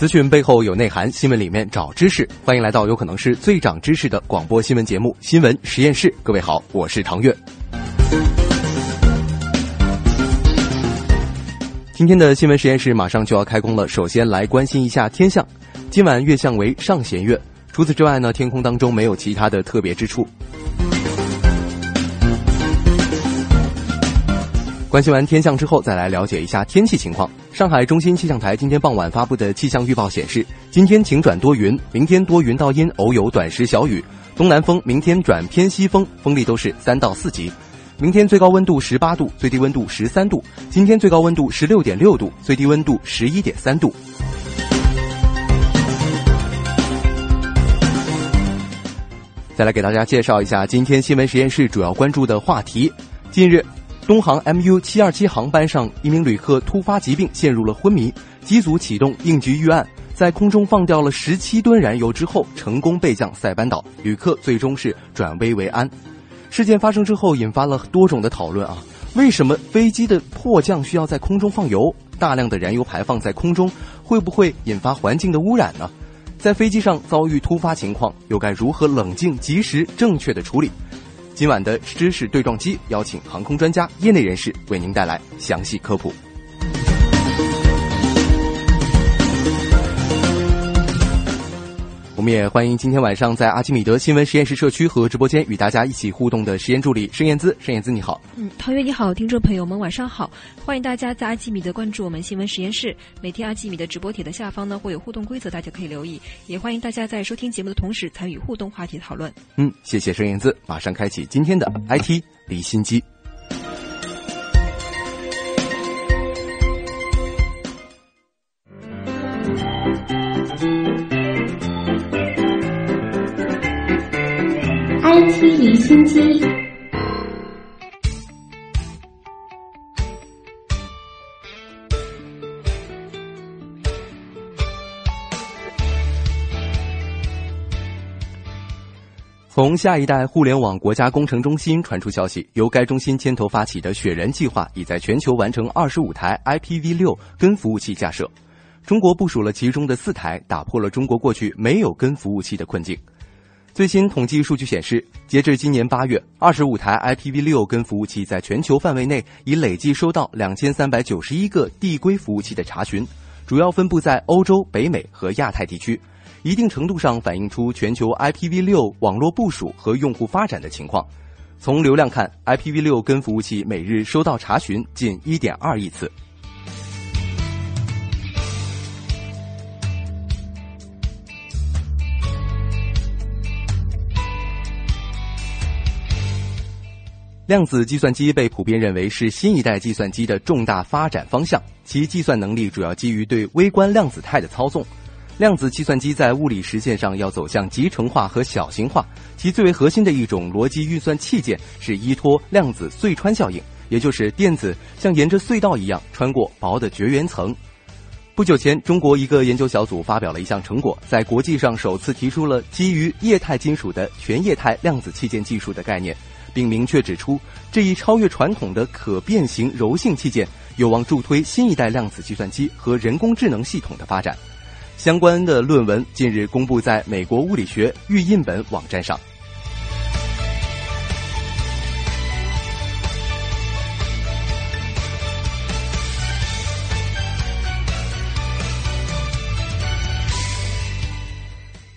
资讯背后有内涵，新闻里面找知识。欢迎来到有可能是最长知识的广播新闻节目《新闻实验室》。各位好，我是唐月。今天的新闻实验室马上就要开工了，首先来关心一下天象。今晚月相为上弦月，除此之外呢，天空当中没有其他的特别之处。关心完天象之后，再来了解一下天气情况。上海中心气象台今天傍晚发布的气象预报显示，今天晴转多云，明天多云到阴，偶有短时小雨，东南风明天转偏西风，风力都是三到四级。明天最高温度十八度，最低温度十三度；今天最高温度十六点六度，最低温度十一点三度。再来给大家介绍一下今天新闻实验室主要关注的话题。近日。东航 MU 七二七航班上，一名旅客突发疾病，陷入了昏迷。机组启动应急预案，在空中放掉了十七吨燃油之后，成功备降塞班岛，旅客最终是转危为安。事件发生之后，引发了多种的讨论啊，为什么飞机的迫降需要在空中放油？大量的燃油排放在空中，会不会引发环境的污染呢？在飞机上遭遇突发情况，又该如何冷静、及时、正确的处理？今晚的知识对撞机邀请航空专家、业内人士为您带来详细科普。我们也欢迎今天晚上在阿基米德新闻实验室社区和直播间与大家一起互动的实验助理盛燕姿。盛燕姿，你好。嗯，陶月你好，听众朋友们晚上好，欢迎大家在阿基米德关注我们新闻实验室。每天阿基米德直播帖的下方呢会有互动规则，大家可以留意。也欢迎大家在收听节目的同时参与互动话题讨论。嗯，谢谢盛燕姿，马上开启今天的 IT 离心机。IT 离心机。从下一代互联网国家工程中心传出消息，由该中心牵头发起的“雪人计划”已在全球完成二十五台 IPv6 根服务器架设，中国部署了其中的四台，打破了中国过去没有根服务器的困境。最新统计数据显示，截至今年八月，二十五台 IPv6 跟服务器在全球范围内已累计收到两千三百九十一个递归服务器的查询，主要分布在欧洲、北美和亚太地区，一定程度上反映出全球 IPv6 网络部署和用户发展的情况。从流量看，IPv6 跟服务器每日收到查询近一点二亿次。量子计算机被普遍认为是新一代计算机的重大发展方向，其计算能力主要基于对微观量子态的操纵。量子计算机在物理实现上要走向集成化和小型化，其最为核心的一种逻辑运算器件是依托量子隧穿效应，也就是电子像沿着隧道一样穿过薄的绝缘层。不久前，中国一个研究小组发表了一项成果，在国际上首次提出了基于液态金属的全液态量子器件技术的概念。并明确指出，这一超越传统的可变形柔性器件有望助推新一代量子计算机和人工智能系统的发展。相关的论文近日公布在美国物理学预印本网站上。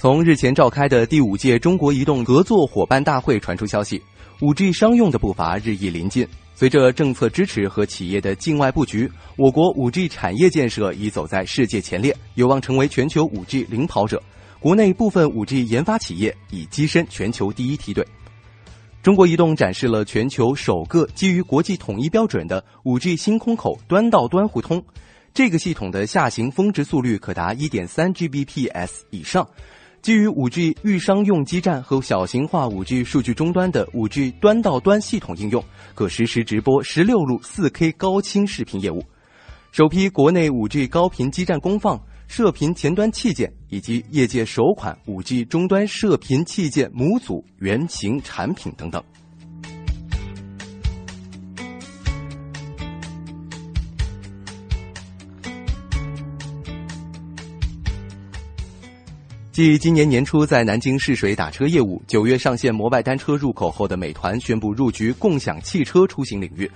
从日前召开的第五届中国移动合作伙伴大会传出消息。五 G 商用的步伐日益临近，随着政策支持和企业的境外布局，我国五 G 产业建设已走在世界前列，有望成为全球五 G 领跑者。国内部分五 G 研发企业已跻身全球第一梯队。中国移动展示了全球首个基于国际统一标准的 5G 新空口端到端互通。这个系统的下行峰值速率可达1.3 Gbps 以上，基于 5G 预商用基站和小型化 5G 数据终端的 5G 端到端系统应用，可实时直播16路 4K 高清视频业务。首批国内 5G 高频基站功放。射频前端器件以及业界首款 5G 终端射频器件模组原型产品等等。继今年年初在南京试水打车业务，九月上线摩拜单车入口后的美团宣布入局共享汽车出行领域。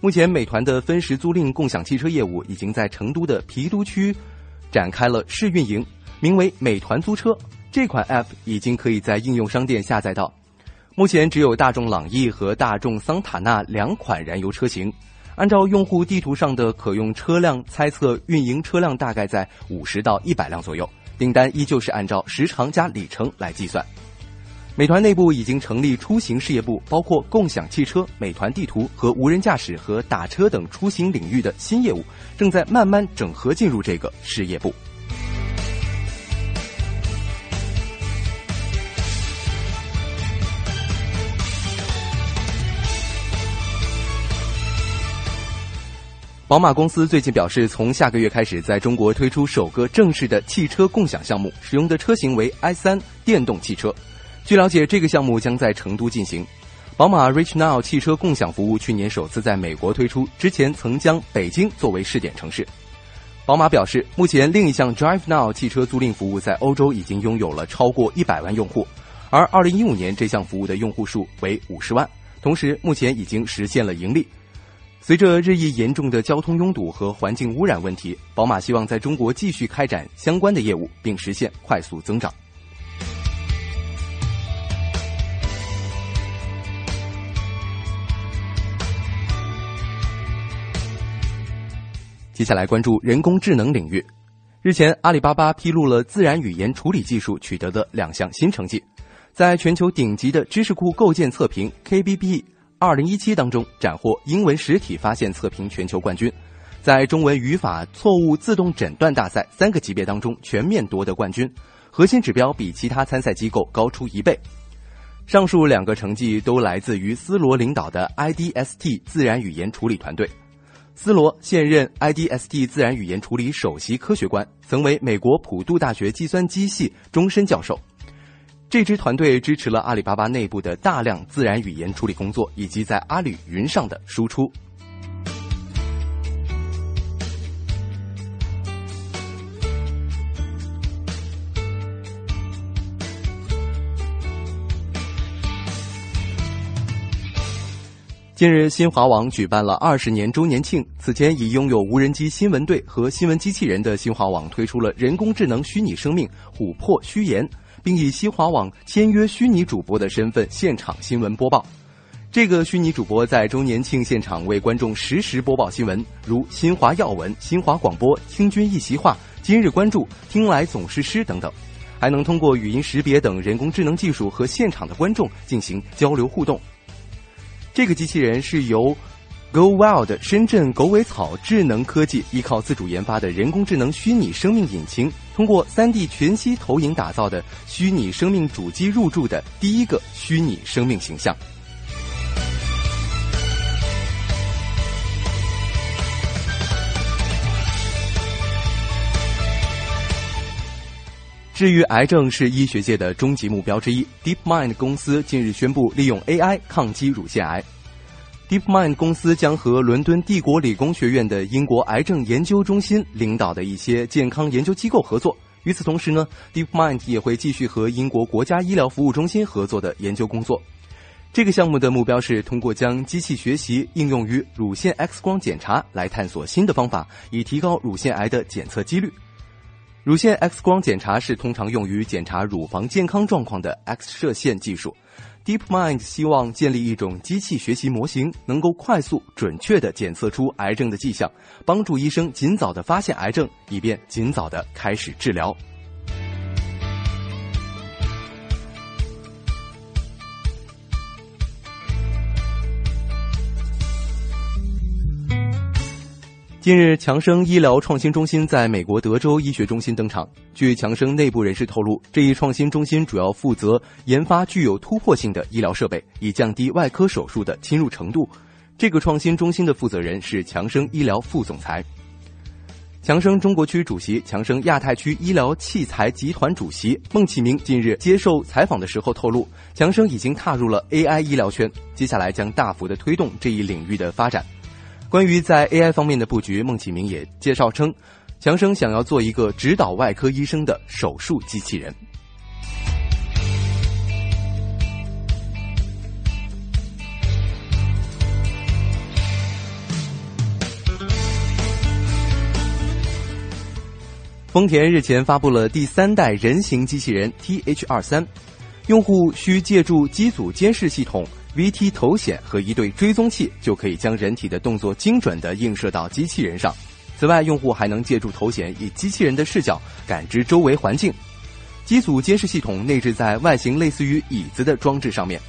目前，美团的分时租赁共享汽车业务已经在成都的郫都区。展开了试运营，名为“美团租车”这款 App 已经可以在应用商店下载到。目前只有大众朗逸和大众桑塔纳两款燃油车型。按照用户地图上的可用车辆猜测，运营车辆大概在五十到一百辆左右。订单依旧是按照时长加里程来计算。美团内部已经成立出行事业部，包括共享汽车、美团地图和无人驾驶和打车等出行领域的新业务，正在慢慢整合进入这个事业部。宝马公司最近表示，从下个月开始，在中国推出首个正式的汽车共享项目，使用的车型为 i3 电动汽车。据了解，这个项目将在成都进行。宝马 Reach Now 汽车共享服务去年首次在美国推出，之前曾将北京作为试点城市。宝马表示，目前另一项 Drive Now 汽车租赁服务在欧洲已经拥有了超过一百万用户，而二零一五年这项服务的用户数为五十万，同时目前已经实现了盈利。随着日益严重的交通拥堵和环境污染问题，宝马希望在中国继续开展相关的业务，并实现快速增长。接下来关注人工智能领域。日前，阿里巴巴披露了自然语言处理技术取得的两项新成绩，在全球顶级的知识库构建测评 KBB 二零一七当中斩获英文实体发现测评全球冠军，在中文语法错误自动诊断大赛三个级别当中全面夺得冠军，核心指标比其他参赛机构高出一倍。上述两个成绩都来自于斯罗领导的 IDST 自然语言处理团队。斯罗现任 IDST 自然语言处理首席科学官，曾为美国普渡大学计算机系终身教授。这支团队支持了阿里巴巴内部的大量自然语言处理工作，以及在阿里云上的输出。近日，新华网举办了二十年周年庆。此前已拥有无人机新闻队和新闻机器人的新华网推出了人工智能虚拟生命“琥珀虚言”，并以新华网签约虚拟主播的身份现场新闻播报。这个虚拟主播在周年庆现场为观众实时播报新闻，如新华要闻、新华广播、听君一席话、今日关注、听来总是诗等等，还能通过语音识别等人工智能技术和现场的观众进行交流互动。这个机器人是由 Go Wild 深圳狗尾草智能科技依靠自主研发的人工智能虚拟生命引擎，通过 3D 全息投影打造的虚拟生命主机入驻的第一个虚拟生命形象。治愈癌症是医学界的终极目标之一。DeepMind 公司近日宣布利用 AI 抗击乳腺癌。DeepMind 公司将和伦敦帝国理工学院的英国癌症研究中心领导的一些健康研究机构合作。与此同时呢，DeepMind 也会继续和英国国家医疗服务中心合作的研究工作。这个项目的目标是通过将机器学习应用于乳腺 X 光检查，来探索新的方法，以提高乳腺癌的检测几率。乳腺 X 光检查是通常用于检查乳房健康状况的 X 射线技术。DeepMind 希望建立一种机器学习模型，能够快速、准确地检测出癌症的迹象，帮助医生尽早地发现癌症，以便尽早地开始治疗。近日，强生医疗创新中心在美国德州医学中心登场。据强生内部人士透露，这一创新中心主要负责研发具有突破性的医疗设备，以降低外科手术的侵入程度。这个创新中心的负责人是强生医疗副总裁。强生中国区主席、强生亚太区医疗器材集团主席孟启明近日接受采访的时候透露，强生已经踏入了 AI 医疗圈，接下来将大幅的推动这一领域的发展。关于在 AI 方面的布局，孟启明也介绍称，强生想要做一个指导外科医生的手术机器人。丰田日前发布了第三代人形机器人 TH 二三，用户需借助机组监视系统。VT 头显和一对追踪器就可以将人体的动作精准地映射到机器人上。此外，用户还能借助头显以机器人的视角感知周围环境。机组监视系统内置在外形类似于椅子的装置上面，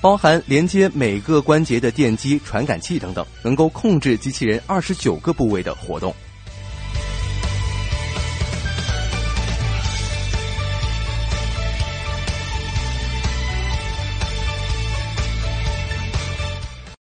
包含连接每个关节的电机、传感器等等，能够控制机器人二十九个部位的活动。